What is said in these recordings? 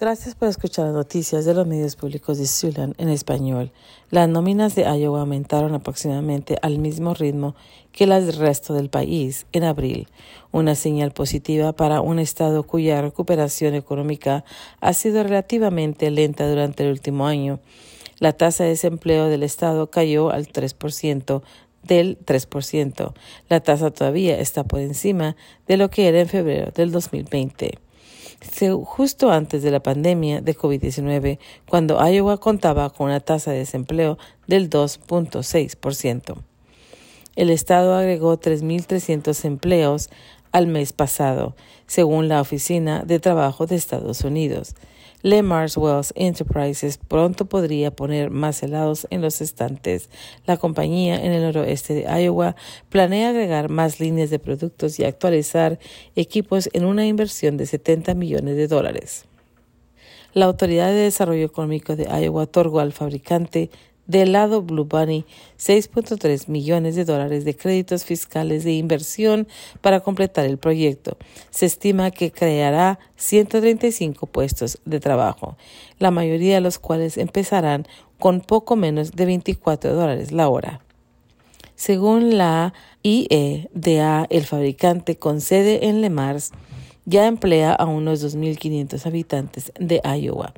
Gracias por escuchar las noticias de los medios públicos de Siouxland en español. Las nóminas de Iowa aumentaron aproximadamente al mismo ritmo que las del resto del país en abril, una señal positiva para un estado cuya recuperación económica ha sido relativamente lenta durante el último año. La tasa de desempleo del estado cayó al 3% del 3%. La tasa todavía está por encima de lo que era en febrero del 2020 justo antes de la pandemia de COVID-19, cuando Iowa contaba con una tasa de desempleo del 2.6%. El Estado agregó 3.300 empleos al mes pasado, según la Oficina de Trabajo de Estados Unidos. Le Mars Wells Enterprises pronto podría poner más helados en los estantes. La compañía en el noroeste de Iowa planea agregar más líneas de productos y actualizar equipos en una inversión de 70 millones de dólares. La Autoridad de Desarrollo Económico de Iowa otorgó al fabricante del lado Blue Bunny, 6.3 millones de dólares de créditos fiscales de inversión para completar el proyecto. Se estima que creará 135 puestos de trabajo, la mayoría de los cuales empezarán con poco menos de 24 dólares la hora. Según la IEDA, el fabricante con sede en Le Mars ya emplea a unos 2.500 habitantes de Iowa.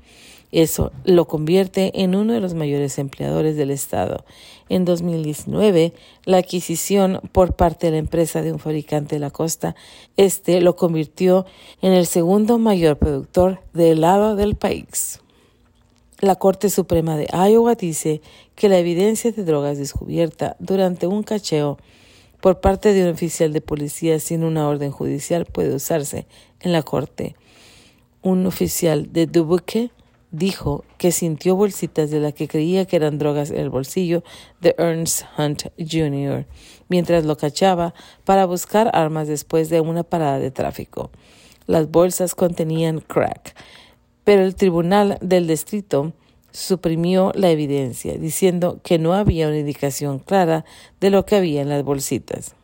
Eso lo convierte en uno de los mayores empleadores del Estado. En 2019, la adquisición por parte de la empresa de un fabricante de la costa este lo convirtió en el segundo mayor productor de helado del país. La Corte Suprema de Iowa dice que la evidencia de drogas descubierta durante un cacheo por parte de un oficial de policía sin una orden judicial puede usarse en la corte. Un oficial de Dubuque dijo que sintió bolsitas de las que creía que eran drogas en el bolsillo de Ernst Hunt Jr. mientras lo cachaba para buscar armas después de una parada de tráfico. Las bolsas contenían crack, pero el tribunal del distrito suprimió la evidencia, diciendo que no había una indicación clara de lo que había en las bolsitas.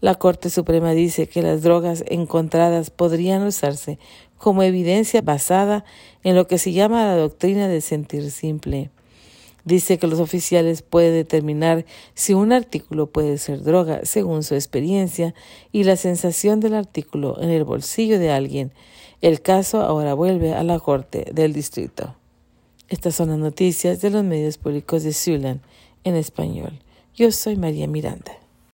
La Corte Suprema dice que las drogas encontradas podrían usarse como evidencia basada en lo que se llama la doctrina del sentir simple. Dice que los oficiales pueden determinar si un artículo puede ser droga según su experiencia y la sensación del artículo en el bolsillo de alguien. El caso ahora vuelve a la Corte del Distrito. Estas son las noticias de los medios públicos de Siouxland en español. Yo soy María Miranda.